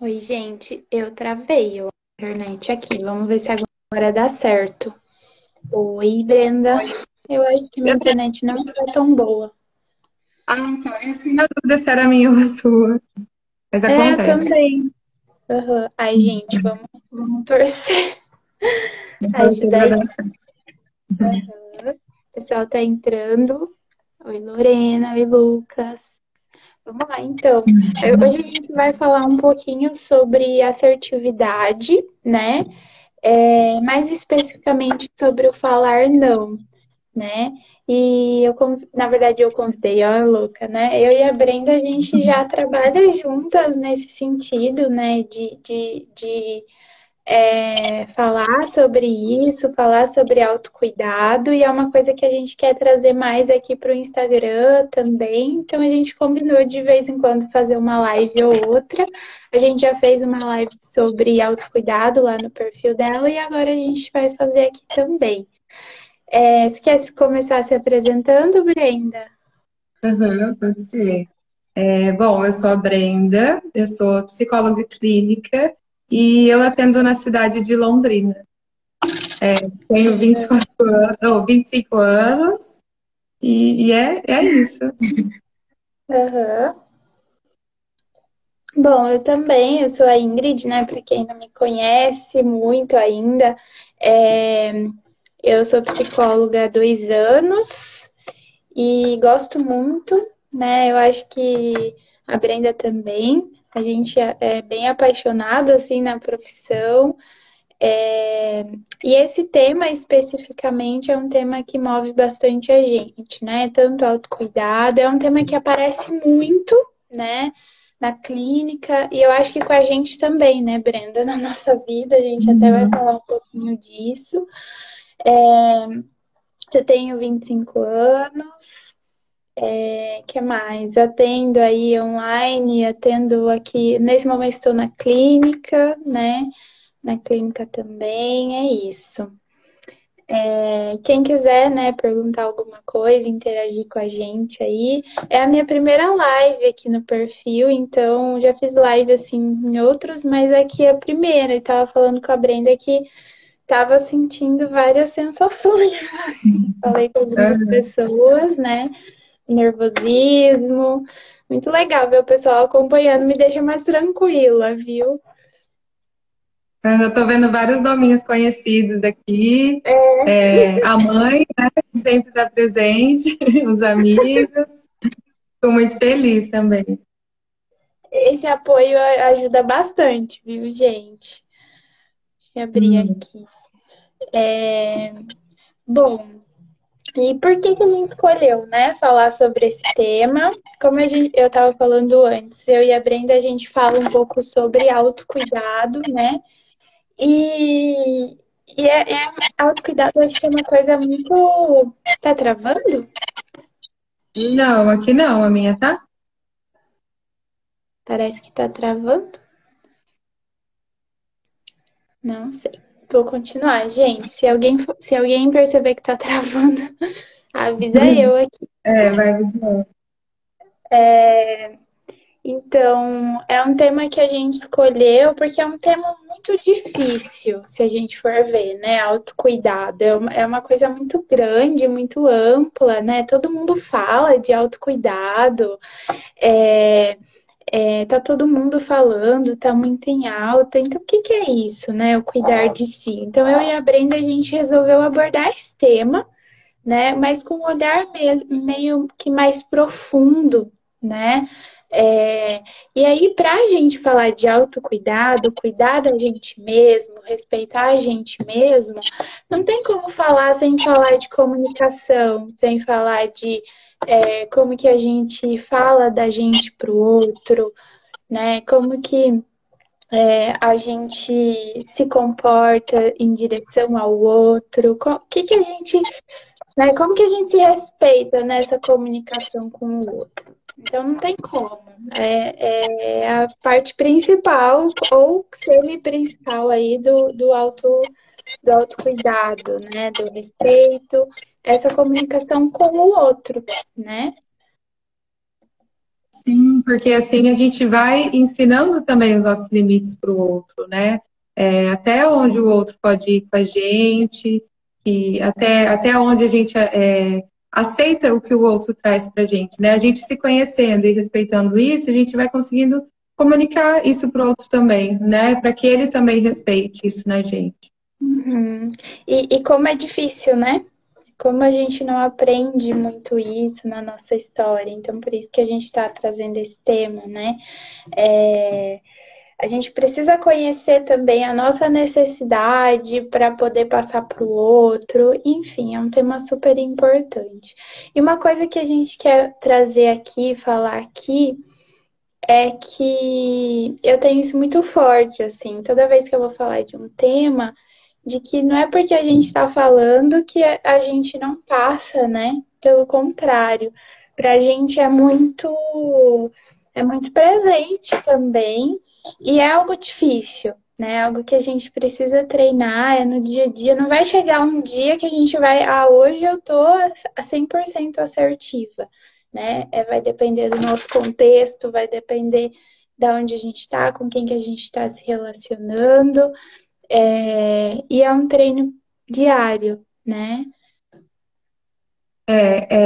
Oi, gente, eu travei a internet aqui. Vamos ver se agora dá certo. Oi, Brenda. Eu acho que minha internet não está tão boa. Ah, tá. Eu fiquei na dúvida se era minha ou a sua. Mas É, eu acontece. também. Aham. Ai, gente, vamos, vamos torcer. Você Ajuda vai aí. dar certo. Aham. O pessoal tá entrando. Oi, Lorena. Oi, Lucas. Vamos lá, então. Eu- Hoje a gente vai falar um pouquinho sobre assertividade, né? É, mais especificamente sobre o falar não, né? E eu, na verdade, eu convidei, ó, louca, né? Eu e a Brenda, a gente já trabalha juntas nesse sentido, né? De, de, de é, falar sobre isso, falar sobre autocuidado, e é uma coisa que a gente quer trazer mais aqui para o Instagram também. Então a gente combinou de vez em quando fazer uma live ou outra. A gente já fez uma live sobre autocuidado lá no perfil dela, e agora a gente vai fazer aqui também. É, você quer começar se apresentando, Brenda? Aham, pode ser. É, bom, eu sou a Brenda, eu sou psicóloga clínica e eu atendo na cidade de Londrina. É, tenho 24 anos, não, 25 anos e, e é, é isso. Aham. Bom, eu também, eu sou a Ingrid, né? Para quem não me conhece muito ainda, é, eu sou psicóloga há dois anos e gosto muito, né? Eu acho que a Brenda também. A gente é é bem apaixonada assim na profissão. É, e esse tema especificamente é um tema que move bastante a gente, né? Tanto autocuidado, é um tema que aparece muito, né? Na clínica, e eu acho que com a gente também, né, Brenda? Na nossa vida, a gente até vai Uhum. falar um pouquinho disso. É, eu tenho 25 anos, é, que mais? Atendo aí online, atendo aqui, nesse momento estou na clínica, né? Na clínica também, é isso. É, quem quiser, né, perguntar alguma coisa, interagir com a gente aí, é a minha primeira live aqui no perfil, então já fiz live assim em outros, mas aqui é a primeira, e tava falando com a Brenda que tava sentindo várias sensações, assim. Falei com algumas pessoas, né, nervosismo, muito legal ver o pessoal acompanhando, me deixa mais tranquila, viu? Eu tô vendo vários nominhos conhecidos aqui. É, a mãe, né, sempre está presente, os amigos. Estou muito feliz também. Esse apoio ajuda bastante, viu, gente? Deixa eu abrir Hum. aqui. É, Bom, e por que que a gente escolheu, né, falar sobre esse tema? Como a gente, eu estava falando antes, eu e a Brenda, a gente fala um pouco sobre autocuidado, né? E, e é, é autocuidado, acho que é uma coisa muito. Tá travando? Não, aqui não, a minha tá? Parece que tá travando. Não sei. Vou continuar, gente. Se alguém, se alguém perceber que tá travando, avisa eu aqui. É, vai avisar. Então, é um tema que a gente escolheu porque é um tema muito difícil, se a gente for ver, né? Autocuidado é uma, é uma coisa muito grande, muito ampla, né? Todo mundo fala de autocuidado, é, é, tá todo mundo falando, tá muito em alta. Então, o que que é isso, né? O cuidar de si. Então, eu e a Brenda, a gente resolveu abordar esse tema, né? Mas com um olhar meio, meio que mais profundo, né? É, e aí, para a gente falar de autocuidado, cuidar da gente mesmo, respeitar a gente mesmo, não tem como falar sem falar de comunicação, sem falar de é, como que a gente fala da gente para o outro, né? Como que é, a gente se comporta em direção ao outro, o que que a gente, né? Como que a gente se respeita nessa comunicação com o outro? Então não tem como. É, é a parte principal ou semi-principal aí do, do auto do autocuidado, né? Do respeito, essa comunicação com o outro, né? Sim, porque assim a gente vai ensinando também os nossos limites para o outro, né? É, até onde o outro pode ir com a gente, e até, até onde a gente é, aceita o que o outro traz para a gente, né? A gente se conhecendo e respeitando isso, a gente vai conseguindo comunicar isso para o outro também, né? Para que ele também respeite isso na gente. Uhum. E, e como é difícil, né? Como a gente não aprende muito isso na nossa história, então por isso que a gente está trazendo esse tema, né? É, a gente precisa conhecer também a nossa necessidade para poder passar para o outro, enfim, é um tema super importante. E uma coisa que a gente quer trazer aqui, falar aqui, é que eu tenho isso muito forte, assim, toda vez que eu vou falar de um tema, de que não é porque a gente está falando que a gente não passa, né? Pelo contrário, para a gente é muito é muito presente também e é algo difícil, né? Algo que a gente precisa treinar, é no dia a dia. Não vai chegar um dia que a gente vai, ah, hoje eu tô a 100% assertiva, né? É, vai depender do nosso contexto, vai depender de onde a gente está, com quem que a gente está se relacionando. É, e é um treino diário, né? É,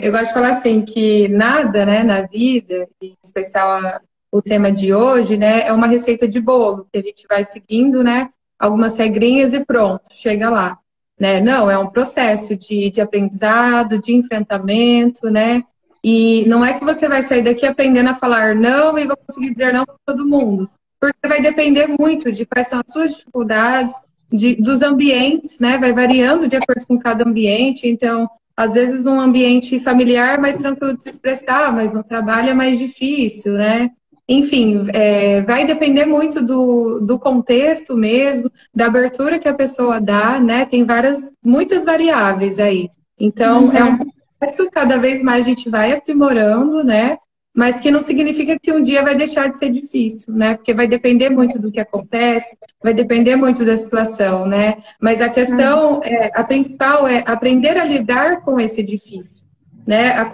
é, eu gosto de falar assim que nada, né, na vida, em especial a, o tema de hoje, né, é uma receita de bolo que a gente vai seguindo, né, algumas regrinhas e pronto, chega lá, né? Não, é um processo de, de aprendizado, de enfrentamento, né? E não é que você vai sair daqui aprendendo a falar não e vai conseguir dizer não para todo mundo porque vai depender muito de quais são as suas dificuldades, de, dos ambientes, né? Vai variando de acordo com cada ambiente. Então, às vezes, num ambiente familiar, mais tranquilo de se expressar, mas no trabalho é mais difícil, né? Enfim, é, vai depender muito do, do contexto mesmo, da abertura que a pessoa dá, né? Tem várias, muitas variáveis aí. Então, uhum. é um processo, cada vez mais a gente vai aprimorando, né? Mas que não significa que um dia vai deixar de ser difícil, né? Porque vai depender muito do que acontece, vai depender muito da situação, né? Mas a questão, é, a principal é aprender a lidar com esse difícil, né? A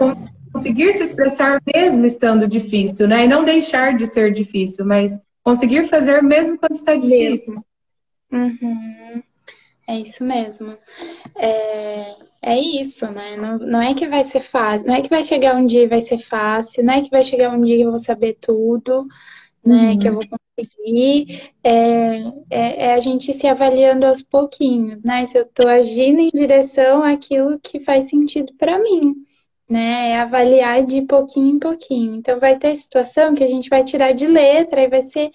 conseguir se expressar mesmo estando difícil, né? E não deixar de ser difícil, mas conseguir fazer mesmo quando está difícil. Uhum. É isso mesmo. É... É isso, né? Não, não é que vai ser fácil, não é que vai chegar um dia e vai ser fácil, não é que vai chegar um dia e eu vou saber tudo, né? Uhum. Que eu vou conseguir. É, é, é, a gente se avaliando aos pouquinhos, né? Se eu estou agindo em direção àquilo que faz sentido para mim, né? É avaliar de pouquinho em pouquinho. Então vai ter situação que a gente vai tirar de letra e vai ser.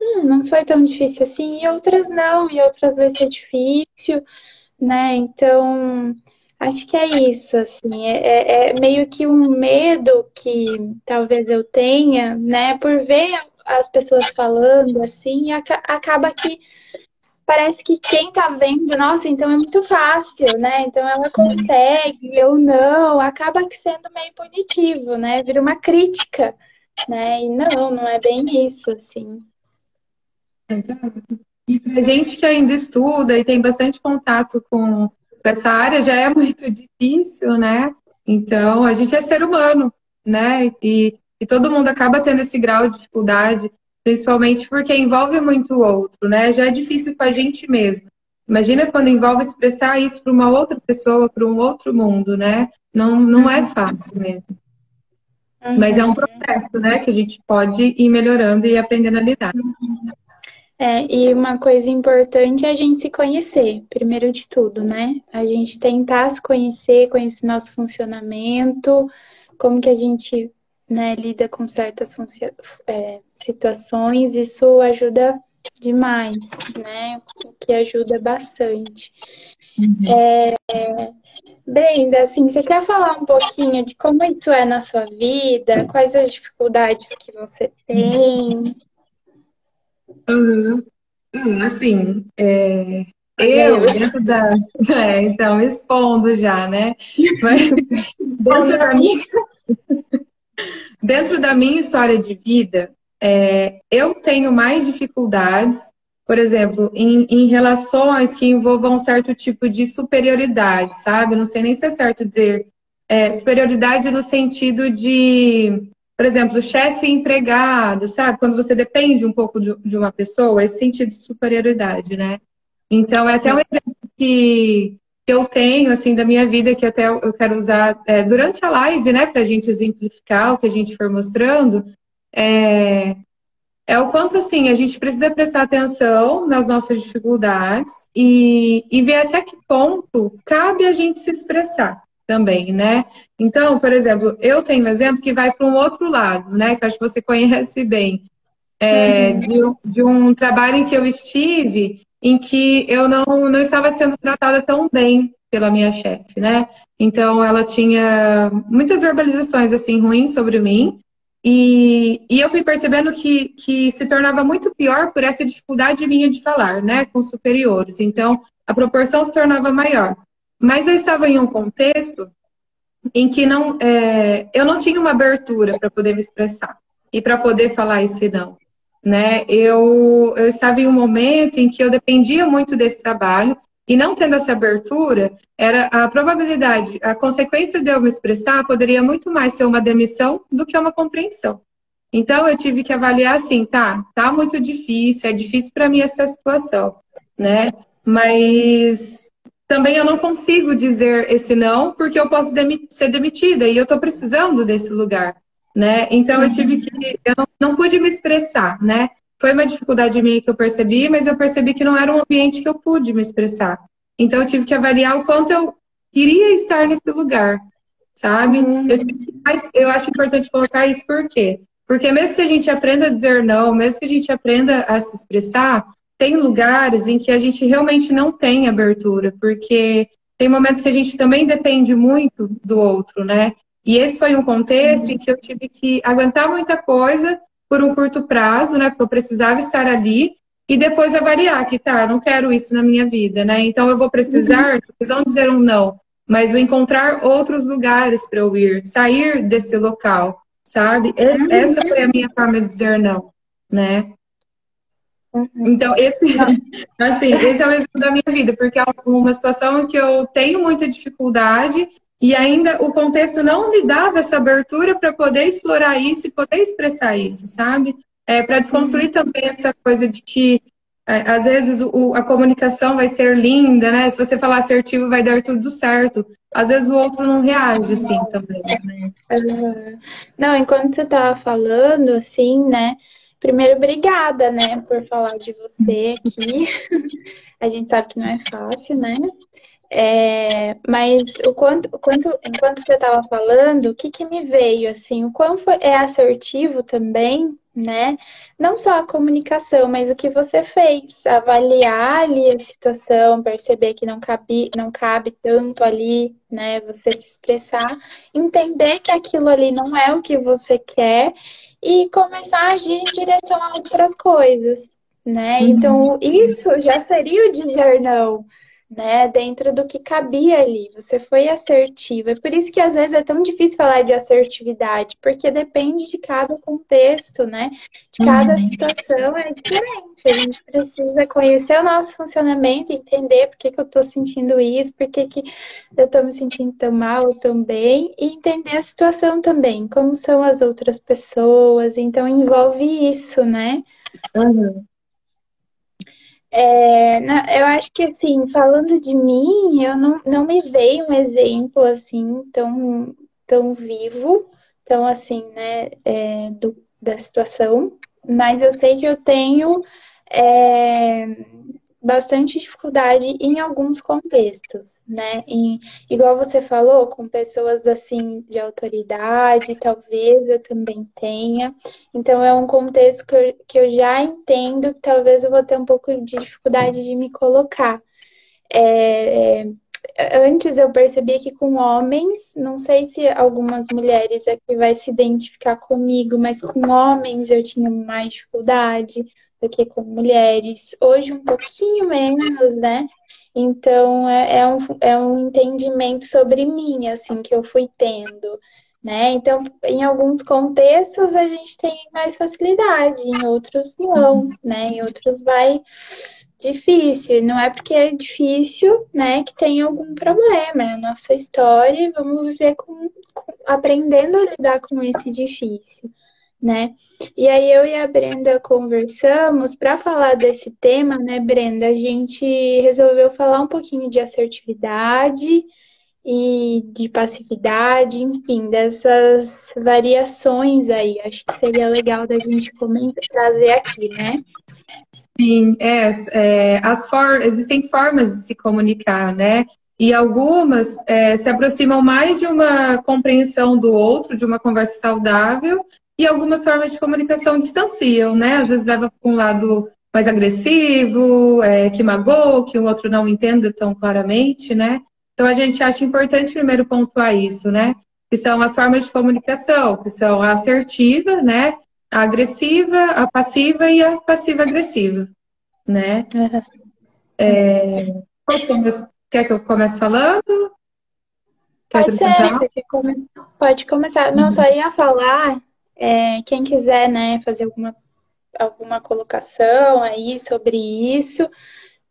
Hum, não foi tão difícil assim, e outras não, e outras vai ser difícil, né? Então, Acho que é isso, assim, é, é, é, meio que um medo que talvez eu tenha, né, por ver as pessoas falando assim, acaba que parece que quem tá vendo, nossa, então é muito fácil, né? Então ela consegue, eu não, acaba sendo meio punitivo, né? Vira uma crítica, né? E não, não é bem isso, assim. Exato. E pra gente que ainda estuda e tem bastante contato com essa área já é muito difícil, né? Então, a gente é ser humano, né? E, e todo mundo acaba tendo esse grau de dificuldade, principalmente porque envolve muito o outro, né? Já é difícil com a gente mesmo. Imagina quando envolve expressar isso para uma outra pessoa, para um outro mundo, né? Não, não é fácil mesmo. Uhum. Mas é um processo, né? Que a gente pode ir melhorando e aprendendo a lidar. É, e uma coisa importante é a gente se conhecer, primeiro de tudo, né? A gente tentar se conhecer, conhecer nosso funcionamento, como que a gente né, lida com certas é, situações, isso ajuda demais, né? O que ajuda bastante. Uhum. É, Brenda, assim, você quer falar um pouquinho de como isso é na sua vida? Quais as dificuldades que você tem? Uhum. Hum, assim, é, eu, dentro da. É, então, expondo já, né? Mas, dentro, da minha, dentro da minha história de vida, é, eu tenho mais dificuldades, por exemplo, em, em relações que envolvam um certo tipo de superioridade, sabe? Não sei nem se é certo dizer é, superioridade no sentido de por exemplo, chefe empregado, sabe? Quando você depende um pouco de, de uma pessoa, esse sentido de superioridade, né? Então, é até um exemplo que, que eu tenho, assim, da minha vida, que até eu quero usar é, durante a live, né, para a gente exemplificar o que a gente for mostrando, é, é o quanto, assim, a gente precisa prestar atenção nas nossas dificuldades e, e ver até que ponto cabe a gente se expressar também, né? Então, por exemplo, eu tenho um exemplo que vai para um outro lado, né? Que acho que você conhece bem. É, uhum. de, de, um trabalho em que eu estive em que eu não, não estava sendo tratada tão bem pela minha chefe, né? Então, ela tinha muitas verbalizações, assim, ruins sobre mim. E, e eu fui percebendo que, que se tornava muito pior por essa dificuldade minha de falar, né? Com superiores. Então, a proporção se tornava maior. Mas eu estava em um contexto em que não, é, eu não tinha uma abertura para poder me expressar e para poder falar esse não. Né? Eu, eu estava em um momento em que eu dependia muito desse trabalho e não tendo essa abertura, era a probabilidade, a consequência de eu me expressar poderia muito mais ser uma demissão do que uma compreensão. Então eu tive que avaliar assim, tá, tá muito difícil, é difícil para mim essa situação, né? Mas também eu não consigo dizer esse não, porque eu posso demi ser demitida e eu estou precisando desse lugar, né? Então eu tive que, eu não, não, pude me expressar, né? Foi uma dificuldade minha que eu percebi, mas eu percebi que não era um ambiente que eu pude me expressar. Então eu tive que avaliar o quanto eu iria estar nesse lugar, sabe? Uhum. Eu, mas eu acho importante colocar isso por quê? Porque mesmo que a gente aprenda a dizer não, mesmo que a gente aprenda a se expressar, tem lugares em que a gente realmente não tem abertura, porque tem momentos que a gente também depende muito do outro, né? E esse foi um contexto em que eu tive que aguentar muita coisa por um curto prazo, né? Porque eu precisava estar ali e depois avaliar que tá, não quero isso na minha vida, né? Então eu vou precisar, uhum. não dizer um não, mas vou encontrar outros lugares para eu ir, sair desse local, sabe? Uhum. Essa foi a minha forma de dizer não, né? Uhum. Então, esse, assim, esse é o exemplo da minha vida, porque é uma situação em que eu tenho muita dificuldade e ainda o contexto não me dava essa abertura para poder explorar isso e poder expressar isso, sabe? É, para desconstruir uhum. também essa coisa de que é, às vezes o, a comunicação vai ser linda, né? Se você falar assertivo, vai dar tudo certo. Às vezes o outro não reage assim também. Né? Uhum. Não, enquanto você estava falando, assim, né? Primeiro, obrigada, né, por falar de você aqui. A gente sabe que não é fácil, né? É, mas o quanto, quanto, enquanto você estava falando, o que, que me veio assim, o quanto é assertivo também, né? Não só a comunicação, mas o que você fez, avaliar ali a situação, perceber que não cabe, não cabe tanto ali, né? Você se expressar, entender que aquilo ali não é o que você quer e começar a agir em direção a outras coisas, né? Uhum. Então, isso já seria o dizer não né, dentro do que cabia ali. Você foi assertiva. É por isso que às vezes é tão difícil falar de assertividade, porque depende de cada contexto, né? De cada uhum. situação é diferente. A gente precisa conhecer o nosso funcionamento, entender por que, que eu tô sentindo isso, por que, que eu tô me sentindo tão mal ou tão bem, e entender a situação também, como são as outras pessoas. Então envolve isso, né? Uhum. É, eu acho que, assim, falando de mim, eu não, não me veio um exemplo, assim, tão, tão vivo, tão, assim, né, é, do, da situação, mas eu sei que eu tenho é, bastante dificuldade em alguns contextos, né? Em, igual você falou, com pessoas assim de autoridade, talvez eu também tenha. Então é um contexto que eu, que eu já entendo que talvez eu vou ter um pouco de dificuldade de me colocar. É, é, antes eu percebi que com homens, não sei se algumas mulheres aqui vai se identificar comigo, mas com homens eu tinha mais dificuldade do que com mulheres. Hoje um pouquinho menos, né? Então é, é, um, é um entendimento sobre mim, assim, que eu fui tendo. Né? Então, em alguns contextos a gente tem mais facilidade, em outros não, né? Em outros vai difícil. Não é porque é difícil, né, que tem algum problema. É a nossa história vamos viver com, com aprendendo a lidar com esse difícil, né? E aí eu e a Brenda conversamos para falar desse tema, né, Brenda? A gente resolveu falar um pouquinho de assertividade e de passividade, enfim, dessas variações aí. Acho que seria legal da gente comentar, trazer aqui, né? Sim, é, é as for existem formas de se comunicar, né? E algumas é, se aproximam mais de uma compreensão do outro, de uma conversa saudável, e algumas formas de comunicação distanciam, né? Às vezes leva para um lado mais agressivo, é, que magoa, que o outro não entenda tão claramente, né? Então a gente acha importante primeiro pontuar isso, né? Que são as formas de comunicação, que são a assertiva, né? A agressiva, a passiva e a passiva-agressiva, né? Uhum. É... Quer que eu comece falando? Quer Pode ser? Pode começar. Não, só ia falar, é, quem quiser, né, fazer alguma, alguma colocação aí sobre isso,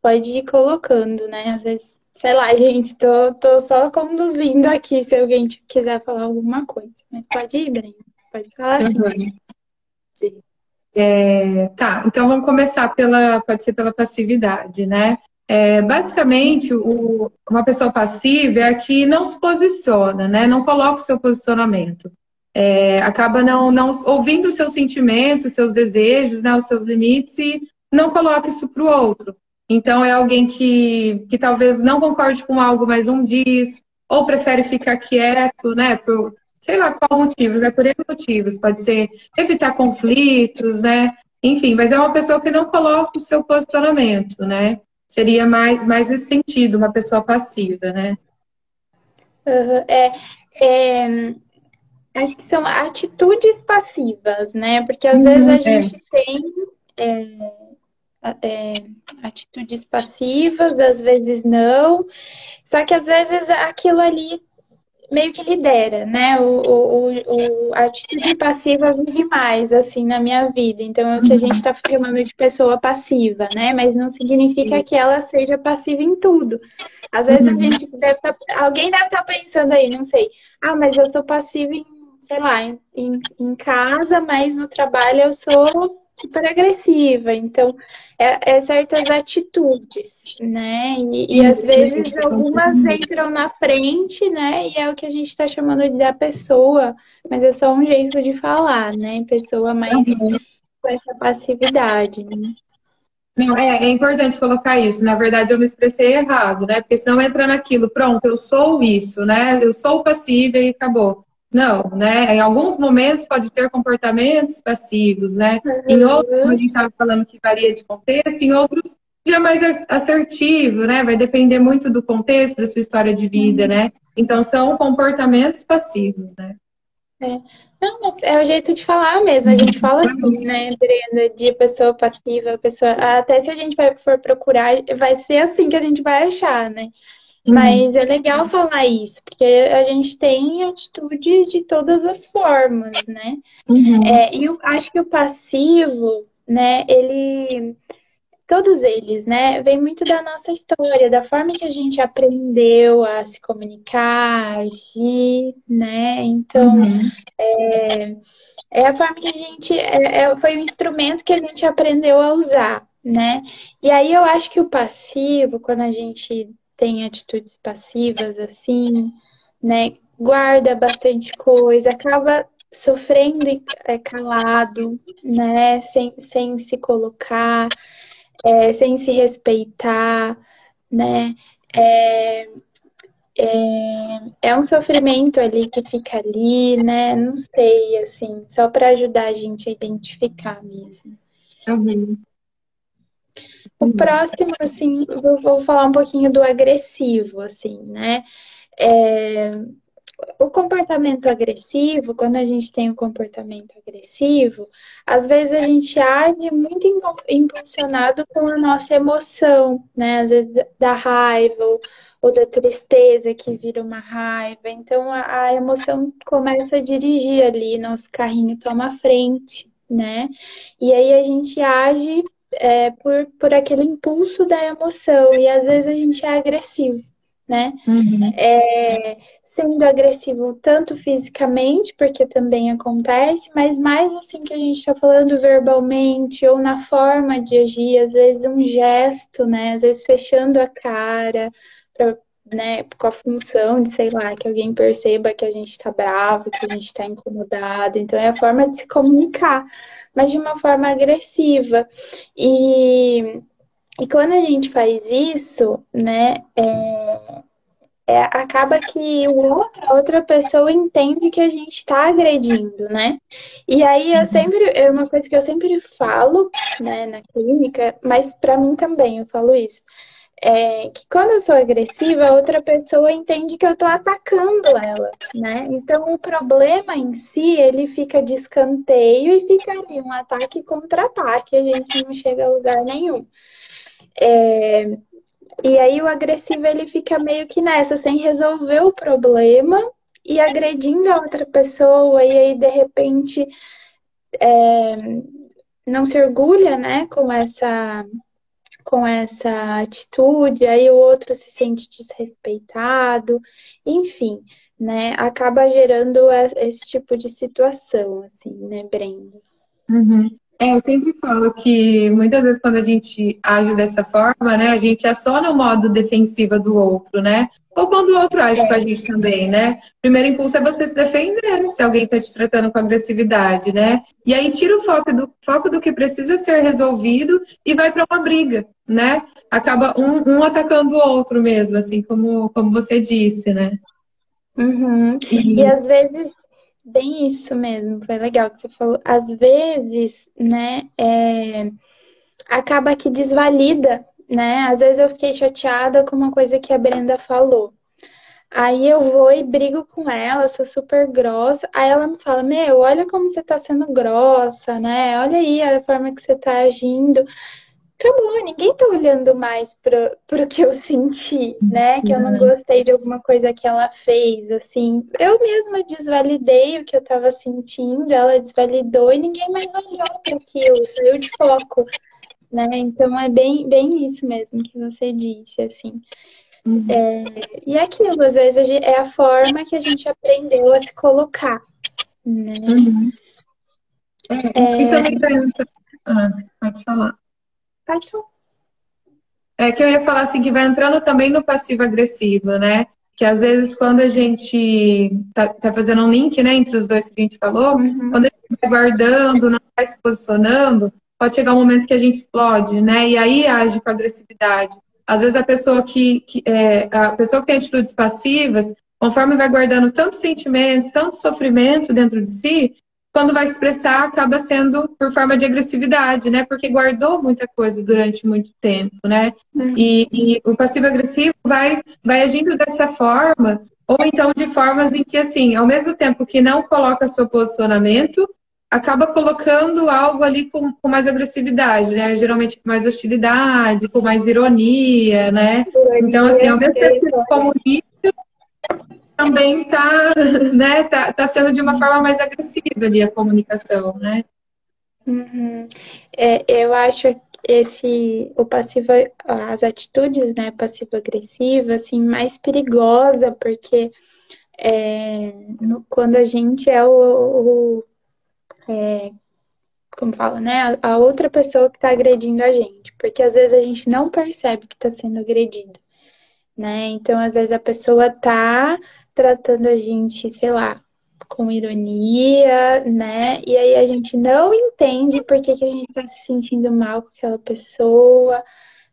pode ir colocando, né? Às vezes Sei lá, gente, tô, tô só conduzindo aqui se alguém quiser falar alguma coisa. Mas pode ir, Brenda. Pode falar assim. Uhum. Sim. É, tá, então vamos começar pela, pode ser pela passividade, né? É, basicamente, o, uma pessoa passiva é a que não se posiciona, né? Não coloca o seu posicionamento. É, acaba não, não ouvindo os seus sentimentos, os seus desejos, né, os seus limites e não coloca isso para o outro. Então, é alguém que, que talvez não concorde com algo, mas não diz, ou prefere ficar quieto, né? Por sei lá qual motivos, é por N motivos. Pode ser evitar conflitos, né? Enfim, mas é uma pessoa que não coloca o seu posicionamento, né? Seria mais, mais esse sentido, uma pessoa passiva, né? Uhum, é, é, acho que são atitudes passivas, né? Porque às uhum, vezes a é. gente tem. É, é, atitudes passivas, às vezes não. Só que às vezes aquilo ali meio que lidera, né? O, o, o, a atitude passiva vive mais, assim, na minha vida. Então, é o que a gente está chamando de pessoa passiva, né? Mas não significa que ela seja passiva em tudo. Às vezes a uhum. gente deve estar. Tá, alguém deve estar tá pensando aí, não sei. Ah, mas eu sou passiva em, sei lá, em, em casa, mas no trabalho eu sou super agressiva. Então, é, é certas atitudes, né? E, e às vezes algumas entram na frente, né? E é o que a gente está chamando de da pessoa, mas é só um jeito de falar, né? Pessoa mais uhum. com essa passividade, né? Não, é, é importante colocar isso. Na verdade, eu me expressei errado, né? Porque senão entra naquilo, pronto, eu sou isso, né? Eu sou passiva e acabou. Não, né? Em alguns momentos pode ter comportamentos passivos, né? Uhum. Em outros, a gente estava falando que varia de contexto, em outros já é mais assertivo, né? Vai depender muito do contexto, da sua história de vida, uhum. né? Então são comportamentos passivos, né? É. Não, mas é o jeito de falar mesmo. A gente fala assim, né, Brenda, de pessoa passiva, pessoa. Até se a gente for procurar, vai ser assim que a gente vai achar, né? Uhum. Mas é legal falar isso, porque a gente tem atitudes de todas as formas, né? Uhum. É, e eu acho que o passivo, né, ele. Todos eles, né, vem muito da nossa história, da forma que a gente aprendeu a se comunicar, agir, né? Então, uhum. é, é, a forma que a gente. É, é, foi o instrumento que a gente aprendeu a usar, né? E aí eu acho que o passivo, quando a gente tem atitudes passivas assim, né? Guarda bastante coisa, acaba sofrendo é, calado, né? Sem, sem se colocar, é, sem se respeitar, né? É, é, é, um sofrimento ali que fica ali, né? Não sei, assim, só para ajudar a gente a identificar mesmo. Uhum. O próximo, assim, vou, vou falar um pouquinho do agressivo, assim, né? É, o comportamento agressivo, quando a gente tem um comportamento agressivo, às vezes a gente age muito impulsionado com a nossa emoção, né? Às vezes da raiva ou, ou da tristeza que vira uma raiva. Então a, a emoção começa a dirigir ali, nosso carrinho toma frente, né? E aí a gente age é, por, por aquele impulso da emoção, e às vezes a gente é agressivo, né? Uhum. É, sendo agressivo tanto fisicamente, porque também acontece, mas mais assim que a gente está falando verbalmente ou na forma de agir, às vezes um gesto, né? Às vezes fechando a cara, né? Com a função de, sei lá, que alguém perceba que a gente está bravo, que a gente está incomodado. Então é a forma de se comunicar, mas de uma forma agressiva. E, e quando a gente faz isso, né? É, é, acaba que o outro, a outra pessoa entende que a gente está agredindo, né? E aí eu uhum. sempre, é uma coisa que eu sempre falo, né, na clínica, mas para mim também eu falo isso. É que quando eu sou agressiva, a outra pessoa entende que eu estou atacando ela, né? Então o problema em si, ele fica de escanteio e fica ali um ataque contra ataque, a gente não chega a lugar nenhum. É, e aí o agressivo ele fica meio que nessa, sem resolver o problema e agredindo a outra pessoa, e aí de repente é, não se orgulha, né, com essa com essa atitude, aí o outro se sente desrespeitado, enfim, né, acaba gerando esse tipo de situação, assim, né, Brenda? Uhum. É, eu sempre falo que muitas vezes quando a gente age dessa forma, né, a gente é só no modo defensiva do outro, né? Ou quando o outro age com a gente também, né? Primeiro impulso é você se defender se alguém está te tratando com agressividade, né? E aí tira o foco do, foco do que precisa ser resolvido e vai para uma briga, né? Acaba um, um, atacando o outro mesmo, assim como, como você disse, né? Uhum. E... e às vezes Bem isso mesmo, foi legal que você falou. Às vezes, né, é, acaba que desvalida, né? Às vezes eu fiquei chateada com uma coisa que a Brenda falou. Aí eu vou e brigo com ela, sou super grossa. Aí ela me fala: Meu, olha como você tá sendo grossa, né? Olha aí a forma que você tá agindo acabou, ninguém tá olhando mais pro, pro que eu senti, né? Que eu não uhum. gostei de alguma coisa que ela fez, assim. Eu mesma desvalidei o que eu tava sentindo, ela desvalidou e ninguém mais olhou para aquilo, saiu de foco, né? Então é bem, bem isso mesmo que você disse, assim. Uhum. É, e aquilo, às vezes, é a forma que a gente aprendeu a se colocar, né? Uhum. É, é... E também tem... Ah, pode falar. Pode falar. É que eu ia falar assim, que vai entrando também no passivo-agressivo, né? Que às vezes quando a gente tá, tá, fazendo um link, né, entre os dois que a gente falou, uhum. quando a gente vai guardando, não vai se posicionando, pode chegar um momento que a gente explode, né? E aí age com agressividade. Às vezes a pessoa que, que é, a pessoa que tem atitudes passivas, conforme vai guardando tantos sentimentos, tanto sofrimento dentro de si, quando vai expressar, acaba sendo por forma de agressividade, né? Porque guardou muita coisa durante muito tempo, né? Uhum. E, e, o passivo-agressivo vai, vai agindo dessa forma, ou então de formas em que, assim, ao mesmo tempo que não coloca seu posicionamento, acaba colocando algo ali com, com mais agressividade, né? Geralmente com mais hostilidade, com mais ironia, né? Então, assim, ao mesmo tempo que comunica, também está né, tá, tá sendo de uma forma mais agressiva ali a comunicação, né? Uhum. É, eu acho esse o passivo as atitudes né passivo agressiva assim mais perigosa porque é, no, quando a gente é o, o é, como fala né a, a outra pessoa que está agredindo a gente porque às vezes a gente não percebe que está sendo agredido né então às vezes a pessoa tá tratando a gente, sei lá, com ironia, né? E aí a gente não entende por que, que a gente está se sentindo mal com aquela pessoa,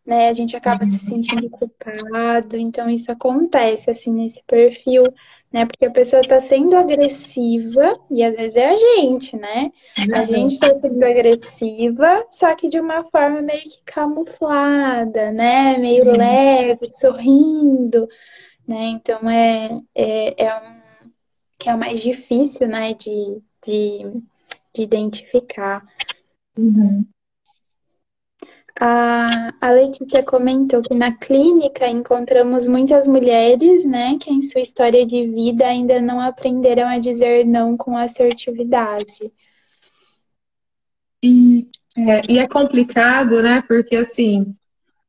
né? A gente acaba se sentindo culpado. Então isso acontece assim nesse perfil, né? Porque a pessoa está sendo agressiva e às vezes é a gente, né? A gente está sendo agressiva, só que de uma forma meio que camuflada, né? Meio leve, sorrindo né? Então é, é, é um que é o mais difícil, né, de, de, de identificar. Uhum. A, a Letícia comentou que na clínica encontramos muitas mulheres, né, que em sua história de vida ainda não aprenderam a dizer não com assertividade. E é, e é complicado, né, porque assim,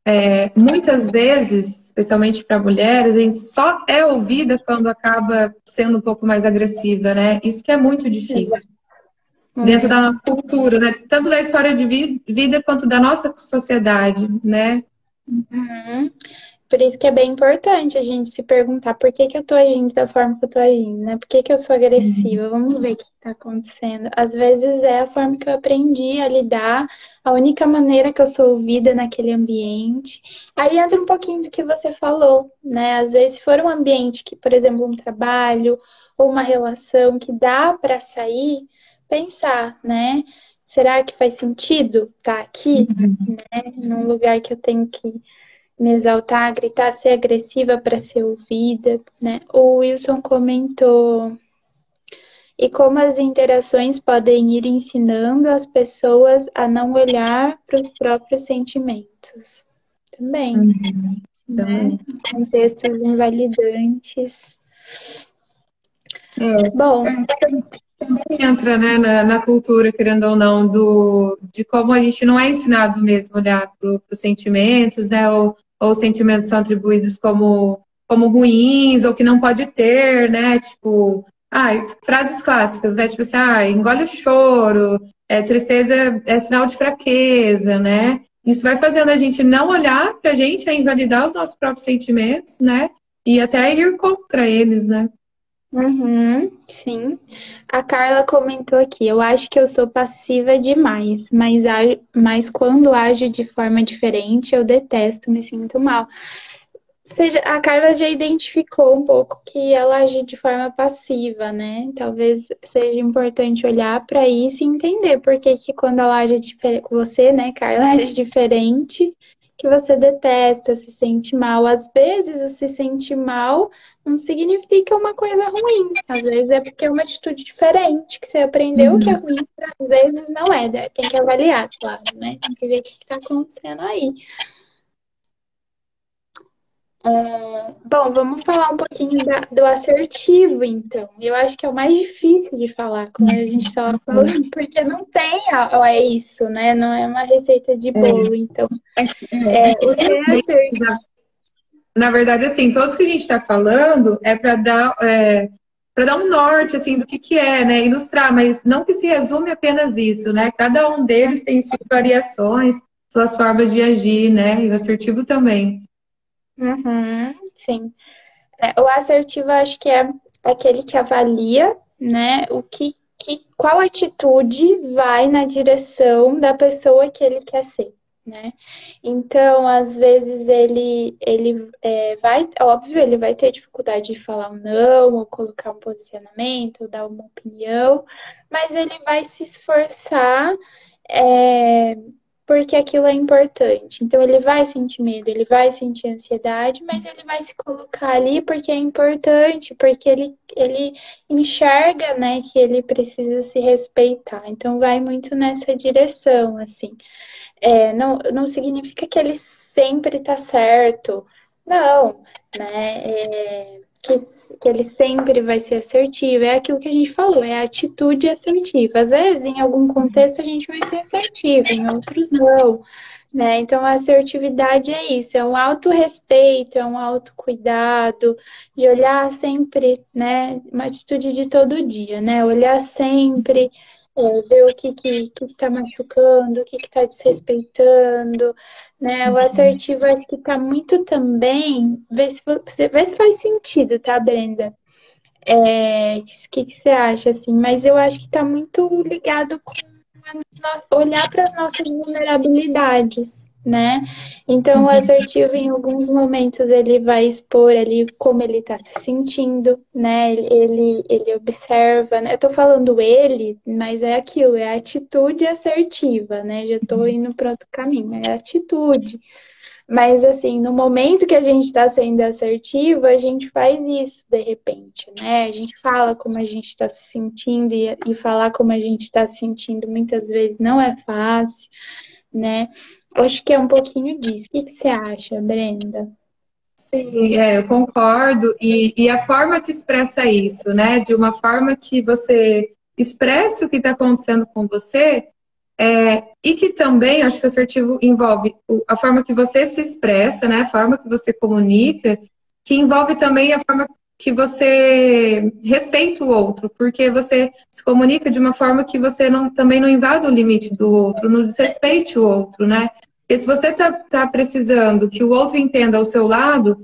é, muitas vezes, especialmente para mulheres, a gente só é ouvida quando acaba sendo um pouco mais agressiva, né? Isso que é muito difícil. Uhum. Dentro da nossa cultura, né? Tanto da história de vida quanto da nossa sociedade, né? Uhum. Por isso que é bem importante a gente se perguntar por que, que eu tô agindo da forma que eu tô agindo, né? Por que, que eu sou agressiva? Vamos ver o que está acontecendo. Às vezes é a forma que eu aprendi a lidar, a única maneira que eu sou ouvida naquele ambiente. Aí entra um pouquinho do que você falou, né? Às vezes, se for um ambiente que, por exemplo, um trabalho ou uma relação que dá para sair, pensar, né? Será que faz sentido estar tá aqui, uhum. né? Num lugar que eu tenho que me exaltar, gritar, ser agressiva para ser ouvida, né? O Wilson comentou e como as interações podem ir ensinando as pessoas a não olhar para os próprios sentimentos. Também. Uhum. Né? Também. Contextos invalidantes. É. Bom. É, também entra né, na, na, cultura, querendo ou não, do, de como a gente não é ensinado mesmo a olhar para os sentimentos, né? Ou ou os sentimentos são atribuídos como, como ruins, ou que não pode ter, né? Tipo, ai, frases clássicas, né? Tipo assim, ah, engole o choro, é, tristeza é sinal de fraqueza, né? Isso vai fazendo a gente não olhar pra gente, a invalidar os nossos próprios sentimentos, né? E até ir contra eles, né? Uhum, sim. A Carla comentou aqui, eu acho que eu sou passiva demais, mas, mas quando ajo de forma diferente, eu detesto, me sinto mal. Seja, a Carla já identificou um pouco que ela age de forma passiva, né? Talvez seja importante olhar para isso e entender por que, que quando ela age diferente, você, né, Carla, age diferente, que você detesta, se sente mal. Às vezes, se sente mal não significa uma coisa ruim. Às vezes é porque é uma atitude diferente, que você aprendeu uhum. que é ruim, às vezes não é. Né? Tem que avaliar, claro, né? Tem que ver o que está acontecendo aí. É, bom, vamos falar um pouquinho da, do assertivo, então. Eu acho que é o mais difícil de falar, como a gente estava falando, porque não tem é isso, né? Não é uma receita de bolo, então. É, é, é o ser assertivo na verdade, assim, todos que a gente está falando é para dar, é, para dar um norte, assim, do que, que é, né? Ilustrar, mas não que se resume apenas isso, né? Cada um deles tem suas variações, suas formas de agir, né? E o assertivo também. Uhum, sim. É, o assertivo, acho que é aquele que avalia, né? O que, que, qual atitude vai na direção da pessoa que ele quer ser né? Então, às vezes ele ele é, vai, óbvio, ele vai ter dificuldade de falar um não, ou colocar um posicionamento, ou dar uma opinião, mas ele vai se esforçar é, porque aquilo é importante. Então, ele vai sentir medo, ele vai sentir ansiedade, mas ele vai se colocar ali porque é importante, porque ele, ele enxerga, né, que ele precisa se respeitar. Então, vai muito nessa direção, assim é, não, não significa que ele sempre está certo. Não, né? É, que, que ele sempre vai ser assertivo. É aquilo que a gente falou, é a atitude assertiva. Às vezes, em algum contexto, a gente vai ser assertivo, em outros não. Né? Então, a assertividade é isso, é um autorrespeito, é um autocuidado, de olhar sempre, né? Uma atitude de todo dia, né? Olhar sempre é, ver o que que, que tá machucando, o que que tá desrespeitando, né? O assertivo acho que tá muito também, vê se, vê se faz sentido, tá, Brenda? É, o que, que você acha, assim? Mas eu acho que tá muito ligado com olhar para as nossas vulnerabilidades, né? Então, o uhum. assertivo, em alguns momentos, ele vai expor ali como ele está se sentindo, né? Ele, ele observa, né? Eu tô falando ele, mas é aquilo, é a atitude assertiva, né? Já tô indo para outro caminho, é a atitude. Mas, assim, no momento que a gente está sendo assertivo, a gente faz isso de repente, né? A gente fala como a gente está se sentindo e, e falar como a gente está se sentindo muitas vezes não é fácil, né? Acho que é um pouquinho disso. O que, você acha, Brenda? Sim, é, eu concordo. E, e, a forma que expressa isso, né? De uma forma que você expressa o que está acontecendo com você, É, e que também, acho que assertivo envolve a forma que você se expressa, né? A forma que você comunica, que envolve também a forma que você respeita o outro, porque você se comunica de uma forma que você não, também não invada o limite do outro, não desrespeite o outro, né? Porque se você está tá precisando que o outro entenda o seu lado,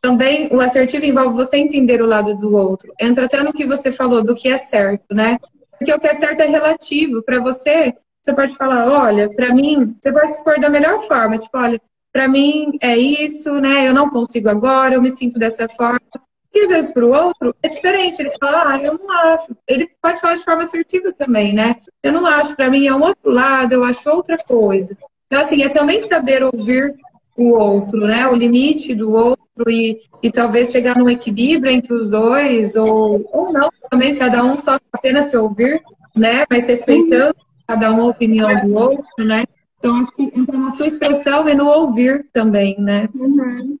também o assertivo envolve você entender o lado do outro. Entra até no que você falou do que é certo, né? Porque o que é certo é relativo. Para você, você pode falar, olha, para mim, você pode expor da melhor forma, tipo, olha, para mim é isso, né? Eu não consigo agora, eu me sinto dessa forma. E às vezes para o outro é diferente. Ele fala, ah, eu não acho. Ele pode falar de forma assertiva também, né? Eu não acho, para mim é um outro lado, eu acho outra coisa. Então, assim, é também saber ouvir o outro, né? O limite do outro e, e talvez chegar num equilíbrio entre os dois, ou, ou não, também cada um só apenas se ouvir, né? Mas respeitando cada uma a opinião do outro, né? Então, acho que entra na sua expressão e no ouvir também, né? Uhum.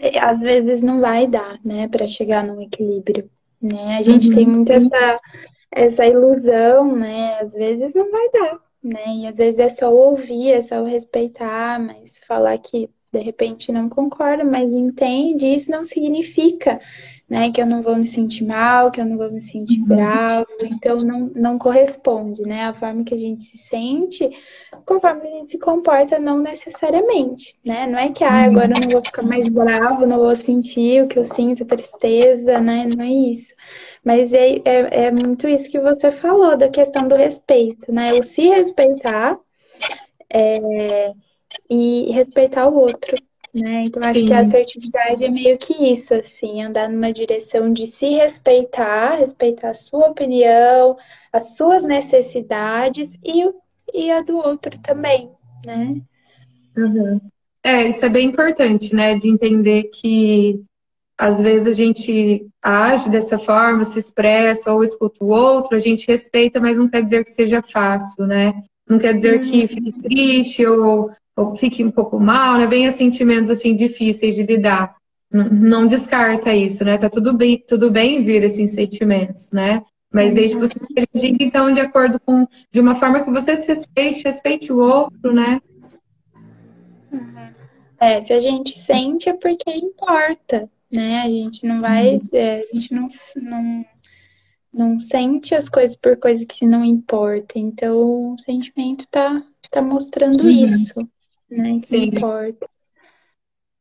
É, às vezes não vai dar, né, para chegar num equilíbrio, né? A gente uhum. tem muito essa, essa ilusão, né? Às vezes não vai dar, né? E às vezes é só ouvir, é só respeitar, mas falar que de repente não concorda, mas entende, isso não significa né? Que eu não vou me sentir mal, que eu não vou me sentir uhum. bravo, então não, não corresponde, né? A forma que a gente se sente, conforme a gente se comporta, não necessariamente, né? Não é que ah, agora eu não vou ficar mais bravo, não vou sentir o que eu sinto, tristeza, né? Não é isso. Mas é, é, é muito isso que você falou, da questão do respeito, né? O se respeitar é, e respeitar o outro, né? Então, acho Sim. que a assertividade é meio que isso, assim, andar numa direção de se respeitar, respeitar a sua opinião, as suas necessidades e, e a do outro também, né? Uhum. É, isso é bem importante, né? De entender que às vezes a gente age dessa forma, se expressa ou escuta o outro, a gente respeita, mas não quer dizer que seja fácil, né? Não quer dizer que uhum. fique triste ou ou fique um pouco mal, né? Venha sentimentos assim difíceis de lidar. Não, não descarta isso, né? Tá tudo bem, tudo bem vir esses sentimentos, né? Mas desde que você seja então de acordo com de uma forma que você se respeite, respeite o outro, né? É, se a gente sente é porque importa, né? A gente não vai, uhum. é, a gente não, não, não sente as coisas por coisa que não importa. Então o sentimento tá, tá mostrando uhum. isso né? Isso Sim. importa.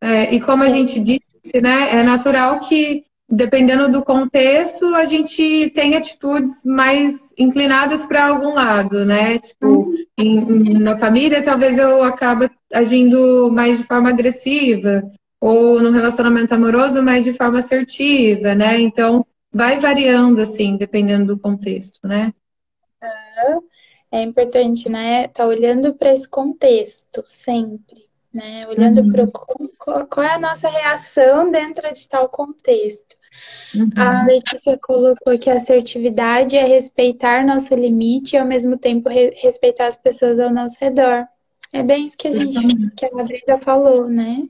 É, e como a gente disse, né, é natural que, dependendo do contexto, a gente tem atitudes mais inclinadas para algum lado, né? Tipo, uhum. em, na família, talvez eu acabe agindo mais de forma agressiva, ou no relacionamento amoroso, mais de forma assertiva, né? Então, vai variando, assim, dependendo do contexto, né? Uhum é importante, né, tá olhando para esse contexto sempre, né, olhando uhum. para qual é a nossa reação dentro de tal contexto. Uhum. A Letícia colocou que a assertividade é respeitar nosso limite e ao mesmo tempo re respeitar as pessoas ao nosso redor. É bem isso que a gente, uhum. que a Gabriela falou, né?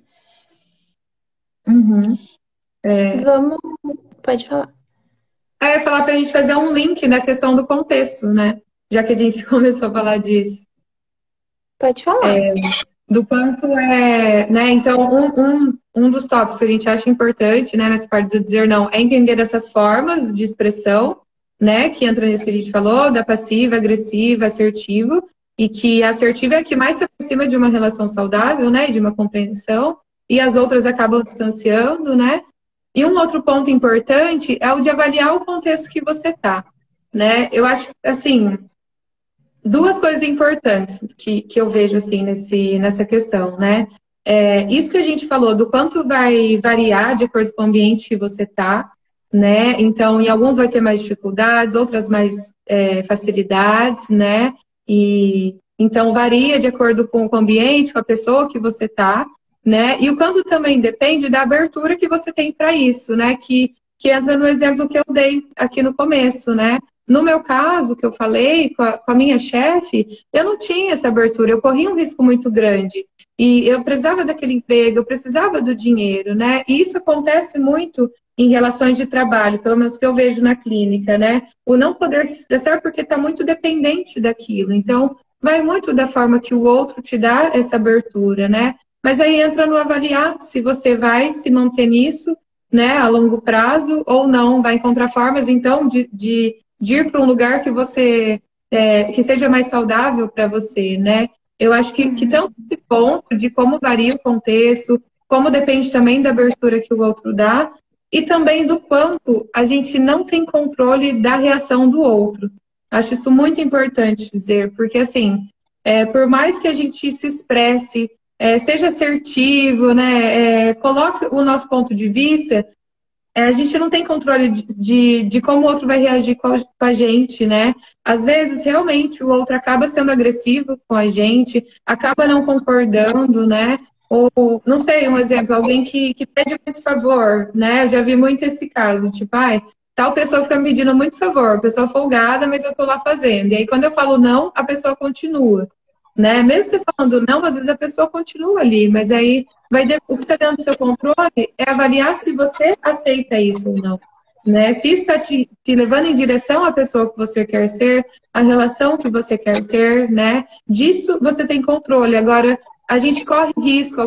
Uhum. É... Vamos, pode falar. Ah, eu ia falar para a gente fazer um link na questão do contexto, né? Já que a gente começou a falar disso. Pode falar. É, do quanto é, né? Então, um, um, um dos tópicos que a gente acha importante, né, nessa parte do dizer não, é entender essas formas de expressão, né, que entra nisso que a gente falou, da passiva, agressiva, assertivo, e que a assertiva é a que mais se aproxima de uma relação saudável, né, de uma compreensão, e as outras acabam distanciando, né? E um outro ponto importante é o de avaliar o contexto que você está, né? Eu acho, assim, duas coisas importantes que, que eu vejo assim nesse, nessa questão, né? É, isso que a gente falou do quanto vai variar de acordo com o ambiente que você está, né? Então, em alguns vai ter mais dificuldades, outras mais é, facilidades, né? E então varia de acordo com o ambiente, com a pessoa que você está, né? E o quanto também depende da abertura que você tem para isso, né? Que, que entra no exemplo que eu dei aqui no começo, né? No meu caso, que eu falei com a, com a minha chefe, eu não tinha essa abertura, eu corria um risco muito grande. E eu precisava daquele emprego, eu precisava do dinheiro, né? E isso acontece muito em relações de trabalho, pelo menos que eu vejo na clínica, né? O não poder se expressar porque está muito dependente daquilo. Então, vai muito da forma que o outro te dá essa abertura, né? Mas aí entra no avaliar se você vai se manter nisso, né, a longo prazo ou não, vai encontrar formas, então, de, de, de ir para um lugar que você é, que seja mais saudável para você, né? Eu acho que, que tanto esse ponto de como varia o contexto, como depende também da abertura que o outro dá, e também do quanto a gente não tem controle da reação do outro. Acho isso muito importante dizer, porque assim, é, por mais que a gente se expresse, é, seja assertivo, né, é, coloque o nosso ponto de vista, é, a gente não tem controle de, de, de, como o outro vai reagir com a, com a, gente, né? Às vezes, realmente, o outro acaba sendo agressivo com a gente, acaba não concordando, né? Ou, não sei, um exemplo, alguém que, que pede muito favor, né? Eu já vi muito esse caso, tipo, ai, tal pessoa fica me pedindo muito favor, pessoa folgada, mas eu tô lá fazendo. E aí, quando eu falo não, a pessoa continua, né? Mesmo você falando não, às vezes a pessoa continua ali, mas aí vai o que está dentro do seu controle é avaliar se você aceita isso ou não. Né? Se isso está te, te, levando em direção à pessoa que você quer ser, a relação que você quer ter, né? Disso você tem controle. Agora, a gente corre risco,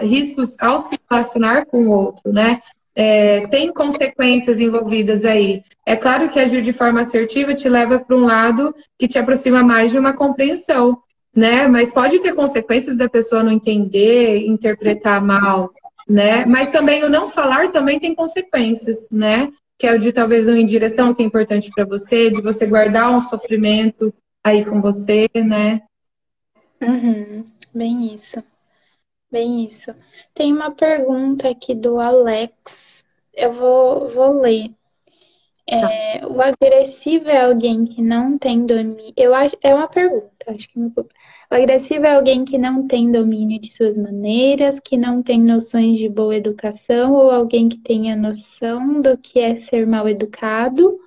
riscos ao se relacionar com o outro, né? É, tem consequências envolvidas aí. É claro que agir de forma assertiva te leva para um lado que te aproxima mais de uma compreensão, né? Mas pode ter consequências da pessoa não entender, interpretar mal, né? Mas também o não falar também tem consequências, né? Que é o de talvez não ir em direção que é importante para você, de você guardar um sofrimento aí com você, né? Uhum. Bem isso. Bem isso. Tem uma pergunta aqui do Alex. Eu vou, vou ler. É, tá. o agressivo é alguém que não tem domínio. Eu acho, é uma pergunta, acho que O agressivo é alguém que não tem domínio de suas maneiras, que não tem noções de boa educação, ou alguém que tenha noção do que é ser mal educado,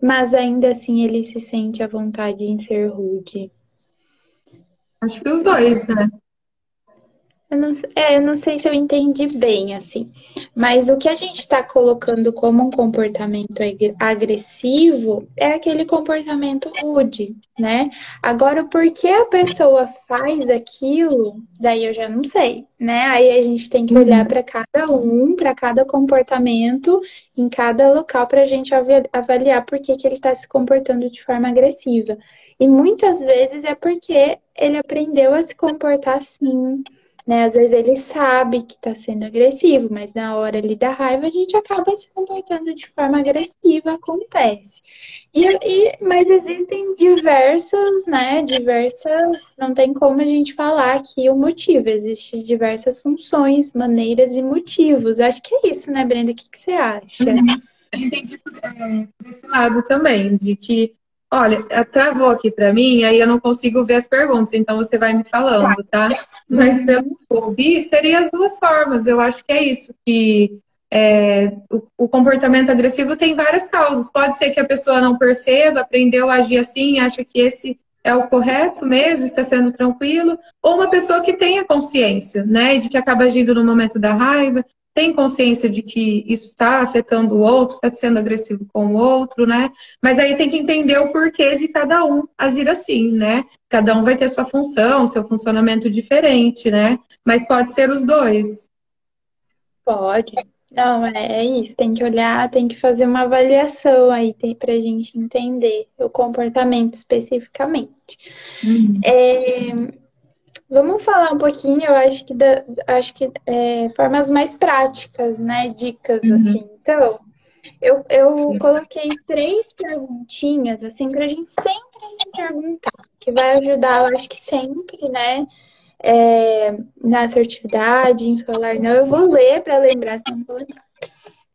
mas ainda assim ele se sente à vontade em ser rude. Acho que os dois, né? Eu não, é, eu não sei se eu entendi bem, assim. Mas o que a gente está colocando como um comportamento agressivo é aquele comportamento rude, né? Agora, por que a pessoa faz aquilo, daí eu já não sei, né? Aí a gente tem que olhar para cada um, para cada comportamento, em cada local, para a gente avaliar por que, que ele está se comportando de forma agressiva. E muitas vezes é porque ele aprendeu a se comportar assim, né? Às vezes ele sabe que está sendo agressivo, mas na hora ali da raiva a gente acaba se comportando de forma agressiva, acontece. E, e, mas existem diversas, né? Diversas, não tem como a gente falar aqui o motivo. Existem diversas funções, maneiras e motivos. Acho que é isso, né, Brenda? O que, que você acha? Uhum. Eu entendi por, é, por esse lado também, de que Olha, travou aqui para mim, aí eu não consigo ver as perguntas, então você vai me falando, tá? Mas pelo eu ouvi, seria as duas formas. Eu acho que é isso, que é, o, o, comportamento agressivo tem várias causas. Pode ser que a pessoa não perceba, aprendeu a agir assim, acha que esse é o correto mesmo, está sendo tranquilo, ou uma pessoa que tenha consciência, né, de que acaba agindo no momento da raiva, tem consciência de que isso está afetando o outro, está sendo agressivo com o outro, né? Mas aí tem que entender o porquê de cada um agir assim, né? Cada um vai ter sua função, seu funcionamento diferente, né? Mas pode ser os dois. Pode. Não, é, é isso. Tem que olhar, tem que fazer uma avaliação aí para a gente entender o comportamento especificamente. Uhum. É Vamos falar um pouquinho, eu acho que da, acho que é, formas mais práticas, né? Dicas uhum. assim. Então, eu, eu coloquei três perguntinhas assim para a gente sempre se perguntar, que vai ajudar, eu acho que sempre, né? É, na assertividade, em falar não. Eu vou ler para lembrar, se não vou lembrar.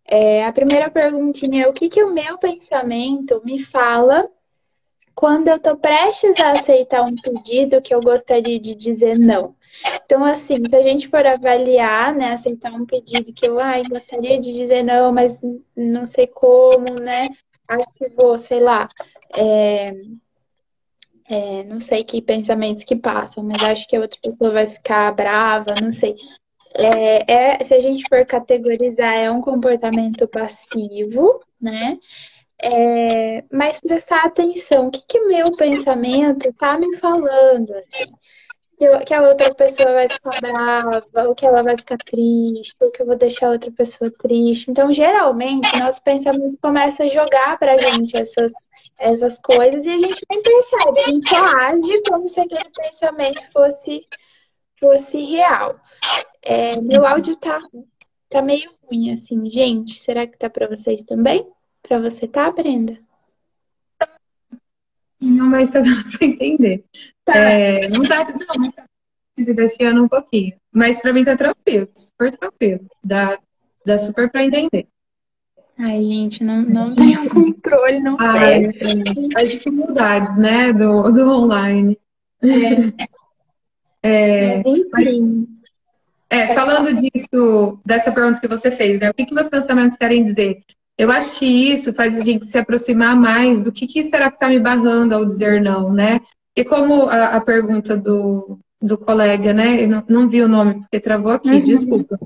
É, a primeira perguntinha é o que, que o meu pensamento me fala quando eu estou prestes a aceitar um pedido que eu gostaria de dizer não. Então, assim, se a gente for avaliar, né, aceitar um pedido que eu ai, gostaria de dizer não, mas não sei como, né? Acho que vou, sei lá, é, é, não sei que pensamentos que passam, mas acho que a outra pessoa vai ficar brava, não sei. é, é, se a gente for categorizar, é um comportamento passivo, né? É, mas prestar atenção, o que, que meu pensamento está me falando, assim? Que, que a outra pessoa vai ficar brava, ou que ela vai ficar triste, ou que eu vou deixar a outra pessoa triste. Então, geralmente, nosso pensamento começa a jogar pra gente essas, essas coisas e a gente nem percebe, a gente só age como se aquele pensamento fosse, fosse real. É, meu áudio tá, tá meio ruim, assim, gente. Será que tá para vocês também? Para você tá, Brenda? Não, mas tá dando para entender. Tá. É, não tá, não, mas tá um pouquinho. Mas para mim tá tranquilo, super tranquilo. Dá, dá super para entender. Ai, gente, não, não tenho controle, não Ai, sei. É, as dificuldades, né, do, do online. É. é mas, enfim. é, falando disso, dessa pergunta que você fez, né? O que, que meus pensamentos querem dizer? Eu acho que isso faz a gente se aproximar mais do que, que será que está me barrando ao dizer não, né? E como a, a pergunta do, do colega, né? Eu não, não vi o nome porque travou aqui, uhum. desculpa.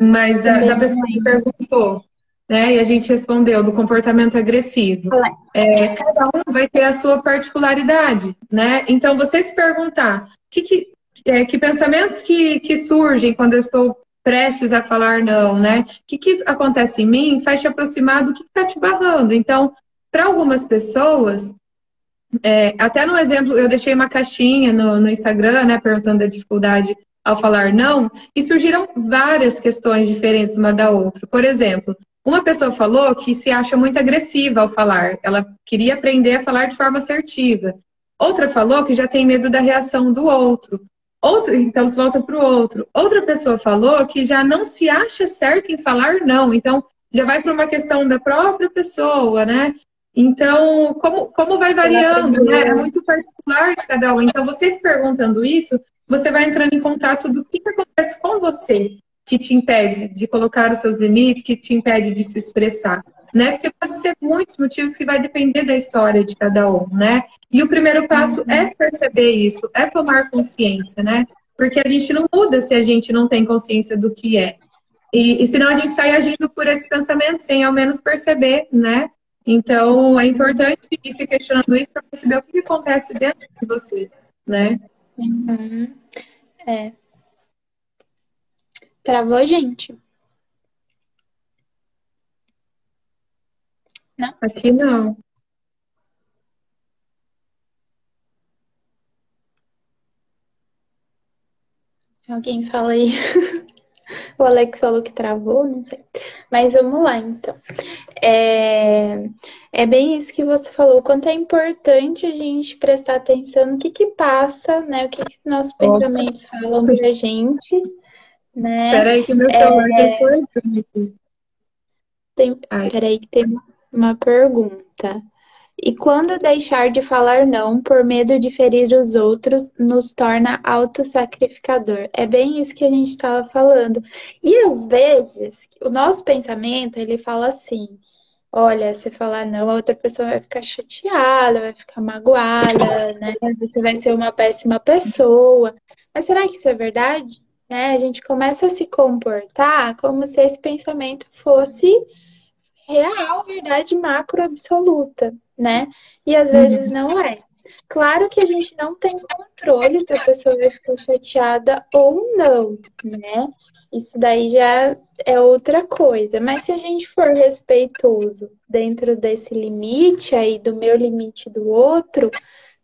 Mas da, da pessoa que perguntou, né? E a gente respondeu do comportamento agressivo. É, cada um vai ter a sua particularidade, né? Então, você se perguntar que, que, é, que pensamentos que, que surgem quando eu estou prestes a falar não, né? O que, que acontece em mim faz te aproximar do que está te barrando. Então, para algumas pessoas, é, até no exemplo, eu deixei uma caixinha no, no Instagram, né, perguntando a dificuldade ao falar não, e surgiram várias questões diferentes uma da outra. Por exemplo, uma pessoa falou que se acha muito agressiva ao falar, ela queria aprender a falar de forma assertiva. Outra falou que já tem medo da reação do outro. Outra, então, se volta para o outro. Outra pessoa falou que já não se acha certo em falar não. Então, já vai para uma questão da própria pessoa, né? Então, como, como vai variando, né? É muito particular de cada um. Então, vocês perguntando isso, você vai entrando em contato do que, que acontece com você que te impede de colocar os seus limites, que te impede de se expressar né? Porque pode ser muitos motivos que vai depender da história de cada um, né? E o primeiro passo uhum. é perceber isso, é tomar consciência, né? Porque a gente não muda se a gente não tem consciência do que é. E, e senão a gente sai agindo por esse pensamento sem ao menos perceber, né? Então é importante ir se questionando isso para perceber o que acontece dentro de você, né? Uhum. É. Travou, gente? Não? Aqui não. Alguém fala aí. O Alex falou que travou, não sei. Mas vamos lá, então. É, é bem isso que você falou. O quanto é importante a gente prestar atenção no que que passa, né? O que, que nossos Opa. pensamentos falam pra gente, né? Peraí que meu celular é... tem... Peraí que tem uma pergunta. E quando deixar de falar não por medo de ferir os outros nos torna autossacrificador? É bem isso que a gente estava falando. E às vezes, o nosso pensamento, ele fala assim: olha, se falar não, a outra pessoa vai ficar chateada, vai ficar magoada, né? Você vai ser uma péssima pessoa. Mas será que isso é verdade? Né? A gente começa a se comportar como se esse pensamento fosse real, verdade macro absoluta, né? E às vezes não é. Claro que a gente não tem controle se a pessoa vai ficar chateada ou não, né? Isso daí já é outra coisa. Mas se a gente for respeitoso dentro desse limite aí, do meu limite do outro,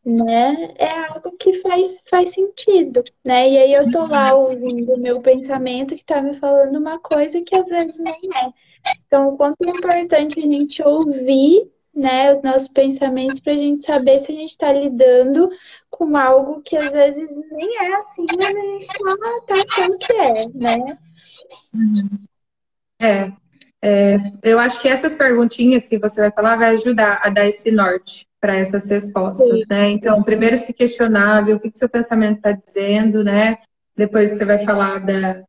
né? É algo que faz, faz sentido, né? E aí eu tô lá ouvindo o meu pensamento que tá me falando uma coisa que às vezes nem é. Então, o quanto é importante a gente ouvir né, os nossos pensamentos para a gente saber se a gente está lidando com algo que às vezes nem é assim, mas a gente está tá achando que é, né? É, é, eu acho que essas perguntinhas que você vai falar vai ajudar a dar esse norte para essas respostas, Sim. né? Então, primeiro se questionar, ver o que, que seu pensamento está dizendo, né? Depois você vai falar da,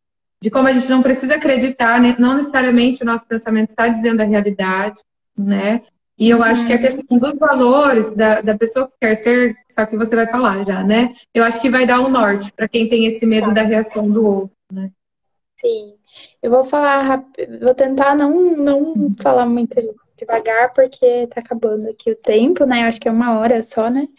de como a gente não precisa acreditar, né? não necessariamente o nosso pensamento está dizendo a realidade, né? E eu acho que a questão dos valores da, da pessoa que quer ser, só que você vai falar já, né? Eu acho que vai dar um norte para quem tem esse medo da reação do outro, né? Sim. Eu vou falar rápido, vou tentar não, não falar muito devagar, porque tá acabando aqui o tempo, né? Eu acho que é uma hora só, né?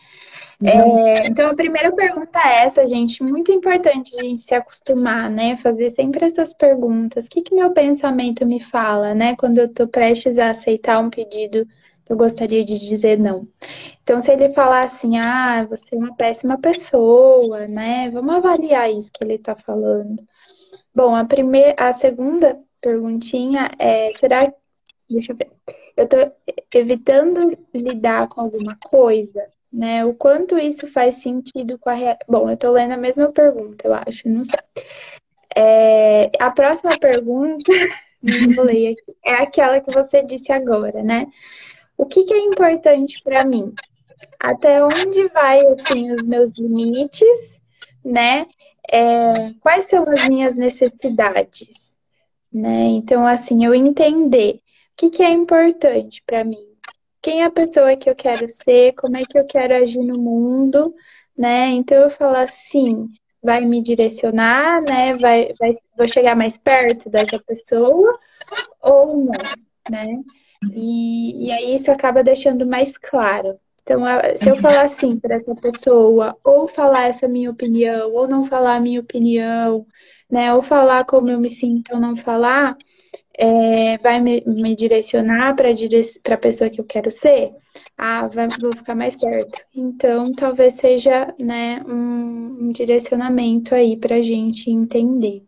É, então, a primeira pergunta é essa, gente. Muito importante a gente se acostumar, né? Fazer sempre essas perguntas. O que, que meu pensamento me fala, né? Quando eu tô prestes a aceitar um pedido, eu gostaria de dizer não. Então, se ele falar assim, ah, você é uma péssima pessoa, né? Vamos avaliar isso que ele tá falando. Bom, a primeira, a segunda perguntinha é, será deixa eu ver. Eu tô evitando lidar com alguma coisa? Né? O quanto isso faz sentido com a realidade. Bom, eu tô lendo a mesma pergunta, eu acho, não sei. É, a próxima pergunta, é aquela que você disse agora, né? O que, que é importante para mim? Até onde vai, assim, os meus limites, né? É, quais são as minhas necessidades, né? Então, assim, eu entender o que, que é importante para mim, quem é a pessoa que eu quero ser, como é que eu quero agir no mundo, né? Então eu falo assim, vai me direcionar, né? Vai, vai, vou chegar mais perto dessa pessoa ou não, né? E, e aí isso acaba deixando mais claro. Então, se eu falar assim para essa pessoa, ou falar essa minha opinião, ou não falar a minha opinião, né? Ou falar como eu me sinto ou não falar, é, vai me, me direcionar para dire a pessoa que eu quero ser? Ah, vai, vou ficar mais perto. Então, talvez seja né, um, um direcionamento aí para a gente entender.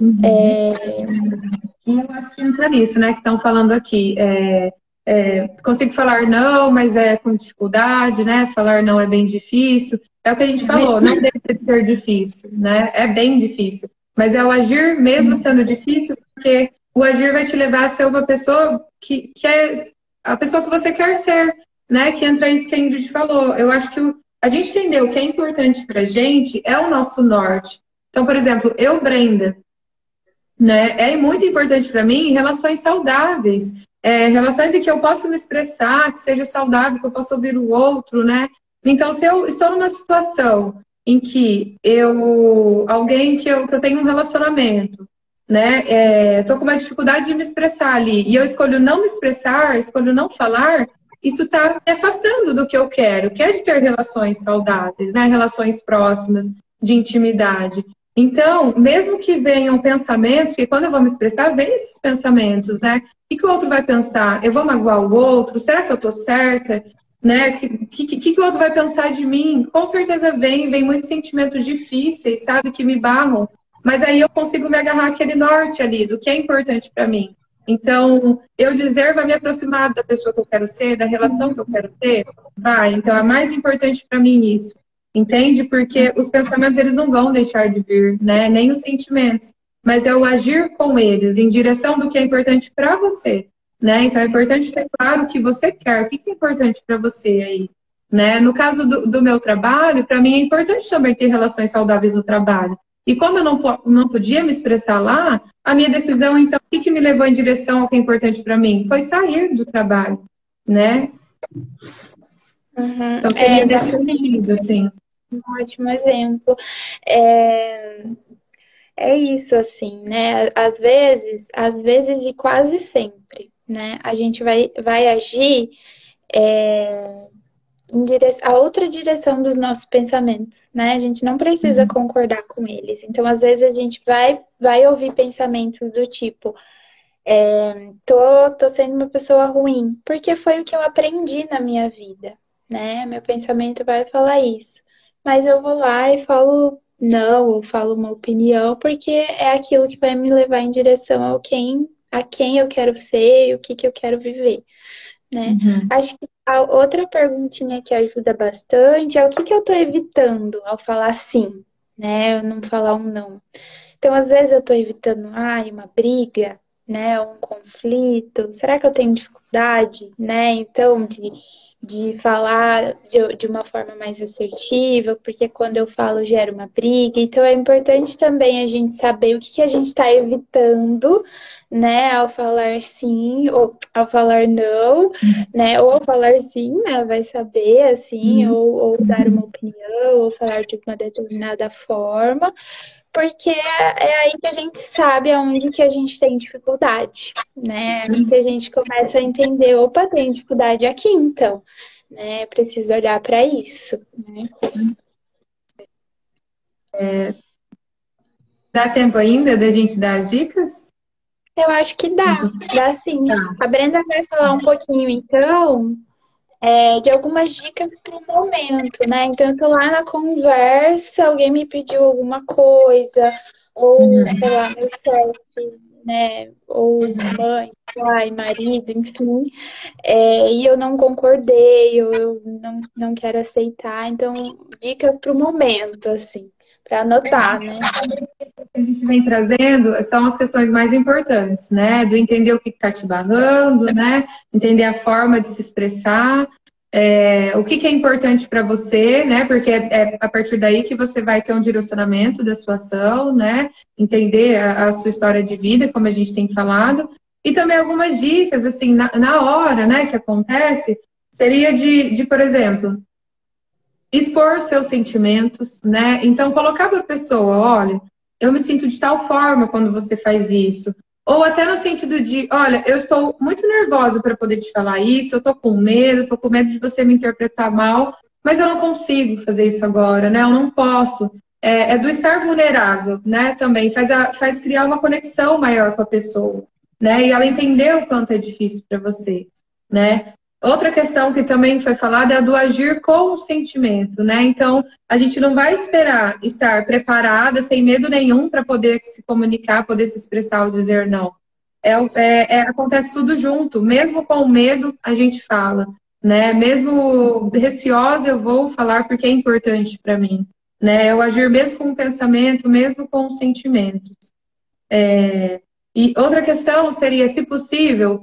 Uhum. É... E eu acho que entra nisso, né, que estão falando aqui. É, é, consigo falar não, mas é com dificuldade, né? Falar não é bem difícil. É o que a gente falou, não deixa de ser difícil, né? É bem difícil. Mas é o agir mesmo sendo difícil, porque o agir vai te levar a ser uma pessoa que, que é a pessoa que você quer ser, né? Que entra isso que a Ingrid falou. Eu acho que a gente entendeu que é importante pra gente é o nosso norte. Então, por exemplo, eu, Brenda, né? É muito importante para mim relações saudáveis. É, relações em que eu possa me expressar, que seja saudável, que eu possa ouvir o outro, né? Então, se eu estou numa situação em que eu, alguém que eu, que eu tenho um relacionamento, né? É, tô com uma dificuldade de me expressar ali e eu escolho não me expressar, escolho não falar, isso está me afastando do que eu quero, que é de ter relações saudáveis, né? Relações próximas, de intimidade. Então, mesmo que venham pensamentos, que quando eu vou me expressar, vem esses pensamentos, né? O que, o outro vai pensar? Eu vou magoar o outro? Será que eu tô certa? Né? O que, que, que o outro vai pensar de mim? Com certeza vem, vem muitos sentimentos difíceis, sabe? Que me barram mas aí eu consigo me agarrar aquele norte ali, do que é importante para mim. Então, eu dizer vai me aproximar da pessoa que eu quero ser, da relação que eu quero ter, vai. Então, é mais importante para mim isso. Entende? Porque os pensamentos eles não vão deixar de vir, né? Nem os sentimentos, mas é o agir com eles em direção do que é importante para você, né? Então é importante ter claro o que você quer, o que é importante para você aí, né? No caso do, do meu trabalho, para mim é importante também ter relações saudáveis no trabalho. E como eu não, não podia me expressar lá, a minha decisão, então, o que, que me levou em direção ao que é importante para mim? Foi sair do trabalho, né? Uhum. Então, seria é, desse sentido, assim. Um ótimo exemplo. É... é isso, assim, né? Às vezes, às vezes e quase sempre, né? A gente vai, vai agir é, a outra direção dos nossos pensamentos, né? A gente não precisa uhum. concordar com eles. Então, às vezes, a gente vai, vai ouvir pensamentos do tipo: é, tô, tô sendo uma pessoa ruim, porque foi o que eu aprendi na minha vida, né? Meu pensamento vai falar isso. Mas eu vou lá e falo não, ou falo uma opinião, porque é aquilo que vai me levar em direção ao quem, a quem eu quero ser e o que, que eu quero viver né? Uhum. Acho que a outra perguntinha que ajuda bastante é o que, que eu estou evitando ao falar sim, né? Eu não falar um não. Então, às vezes eu estou evitando, ai, uma briga, né? Um conflito. Será que eu tenho dificuldade, né? Então, de, de falar de, de uma forma mais assertiva, porque quando eu falo gera uma briga. Então, é importante também a gente saber o que, que a gente está evitando né, ao falar sim ou ao falar não, né, ou ao falar sim, né, vai saber, assim, uhum. ou, ou dar uma opinião, ou falar de uma determinada forma, porque é aí que a gente sabe aonde que a gente tem dificuldade, né? Se a gente começa a entender, opa, tem dificuldade aqui, então, né? Preciso olhar para isso, né? É... Dá tempo ainda da gente dar as dicas? Eu acho que dá, dá sim. Tá. A Brenda vai falar um pouquinho, então, é, de algumas dicas para o momento, né? Então, eu tô lá na conversa, alguém me pediu alguma coisa, ou, uhum. sei lá, meu chefe, né? Ou mãe, pai, marido, enfim, é, e eu não concordei, ou eu não, não quero aceitar. Então, dicas para o momento, assim, para anotar, né? a gente vem trazendo são as questões mais importantes, né? Do entender o que está te barrando, né? Entender a forma de se expressar, é, o que, que, é importante para você, né? Porque é, é, a partir daí que você vai ter um direcionamento da sua ação, né? Entender a, a sua história de vida, como a gente tem falado. E também algumas dicas, assim, na, na hora, né, que acontece, seria de, de, por exemplo, expor seus sentimentos, né? Então, colocar para a pessoa, olha, eu me sinto de tal forma quando você faz isso. Ou até no sentido de, olha, eu estou muito nervosa para poder te falar isso, eu estou com medo, estou com medo de você me interpretar mal, mas eu não consigo fazer isso agora, né? Eu não posso. É, é do estar vulnerável, né? Também faz, a, faz criar uma conexão maior com a pessoa, né? E ela entender o quanto é difícil para você, né? Outra questão que também foi falada é a do agir com o sentimento, né? Então, a gente não vai esperar estar preparada, sem medo nenhum, para poder se comunicar, poder se expressar ou dizer não. É, é, é, acontece tudo junto. Mesmo com medo, a gente fala, né? Mesmo receosa, eu vou falar porque é importante para mim, né? Eu agir mesmo com o pensamento, mesmo com os sentimentos. É... E outra questão seria, se possível,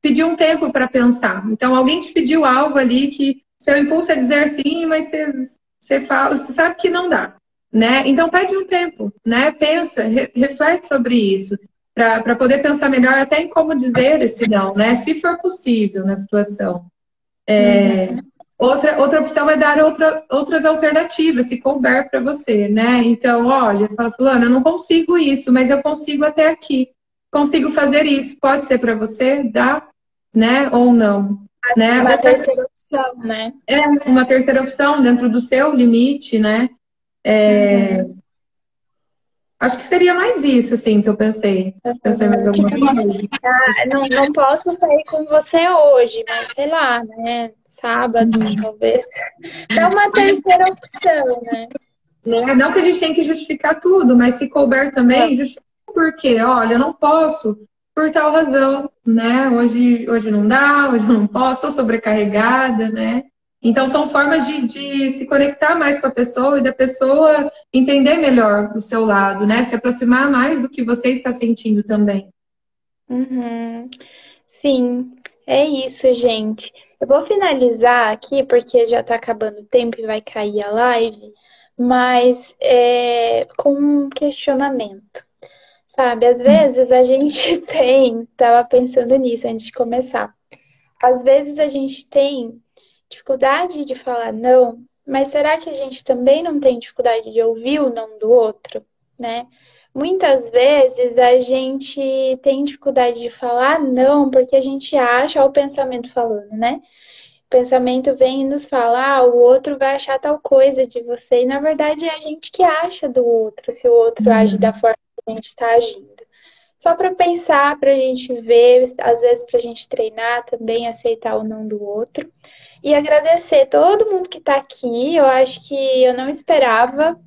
pedir um tempo para pensar. Então, alguém te pediu algo ali que seu impulso é dizer sim, mas você, você fala, você sabe que não dá, né? Então, pede um tempo, né? Pensa, re, reflete sobre isso, para poder pensar melhor até em como dizer esse não, né? Se for possível na situação. É, uhum. outra, outra opção é dar outra, outras alternativas, se couber para você, né? Então, olha, fala, fulano, eu não consigo isso, mas eu consigo até aqui consigo fazer isso. Pode ser para você? Dá? Né? Ou não? Né? Uma terceira opção, né? É, uma terceira opção dentro do seu limite, né? É... Uhum. Acho que seria mais isso, assim, que eu pensei. Pensei mais alguma coisa. Ah, não, não posso sair com você hoje, mas sei lá, né? Sábado, uhum. talvez. É uma terceira opção, né? Não, não que a gente tem que justificar tudo, mas se couber também, é. Porque, olha, eu não posso por tal razão, né? Hoje, hoje não dá, hoje não posso, estou sobrecarregada, né? Então, são formas de, de, se conectar mais com a pessoa e da pessoa entender melhor o seu lado, né? Se aproximar mais do que você está sentindo também. Uhum. Sim, é isso, gente. Eu vou finalizar aqui, porque já está acabando o tempo e vai cair a live, mas é, com um questionamento. Sabe, às vezes a gente tem, tava pensando nisso antes de começar. Às vezes a gente tem dificuldade de falar não, mas será que a gente também não tem dificuldade de ouvir o não do outro, né? Muitas vezes a gente tem dificuldade de falar não porque a gente acha o pensamento falando, né? O pensamento vem e nos fala, ah, o outro vai achar tal coisa de você, e na verdade é a gente que acha do outro, se o outro uhum. age da forma a gente está agindo. Só para pensar, para a gente ver, às vezes para a gente treinar também, aceitar o não do outro. E agradecer todo mundo que está aqui. Eu acho que eu não esperava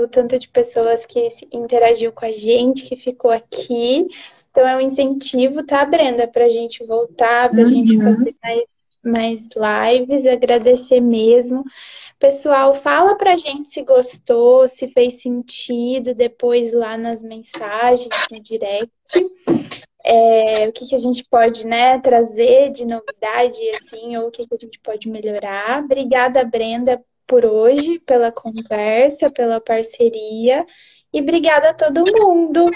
o tanto de pessoas que interagiu com a gente, que ficou aqui. Então é um incentivo, tá, Brenda, para a gente voltar, para a uhum. gente fazer mais, mais lives, agradecer mesmo. Pessoal, fala pra gente se gostou, se fez sentido depois lá nas mensagens, no direct. é, o que, que a gente pode né, trazer de novidade, assim, ou o que, que a gente pode melhorar. Obrigada, Brenda, por hoje, pela conversa, pela parceria. E obrigada a todo mundo.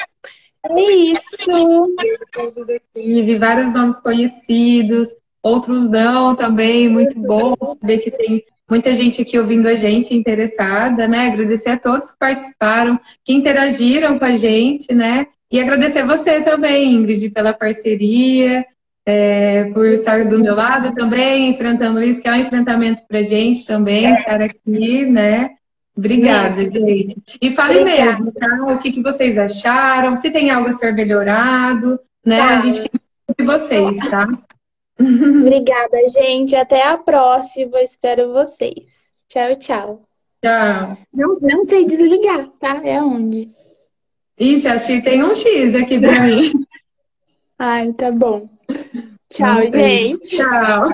É isso. Todos aqui, vi vários nomes conhecidos, outros não também, muito bom saber que tem muita gente aqui ouvindo a gente interessada, né? Agradecer a todos que participaram, que interagiram com a gente, né? E agradecer você também, Ingrid, pela parceria, é, por estar do meu lado também, enfrentando isso, que é um enfrentamento para gente também, estar aqui, né? Obrigada, é. gente. E fale Obrigada. mesmo, tá? O que, que vocês acharam, se tem algo a ser melhorado, né? Tá. A gente quer ouvir vocês, tá? Obrigada, gente. Até a próxima. Espero vocês. Tchau, tchau. Tchau. Não, não sei desligar, tá? É onde? Ixi, acho que tem um X aqui pra mim. Ai, tá bom. Tchau, gente. Tchau.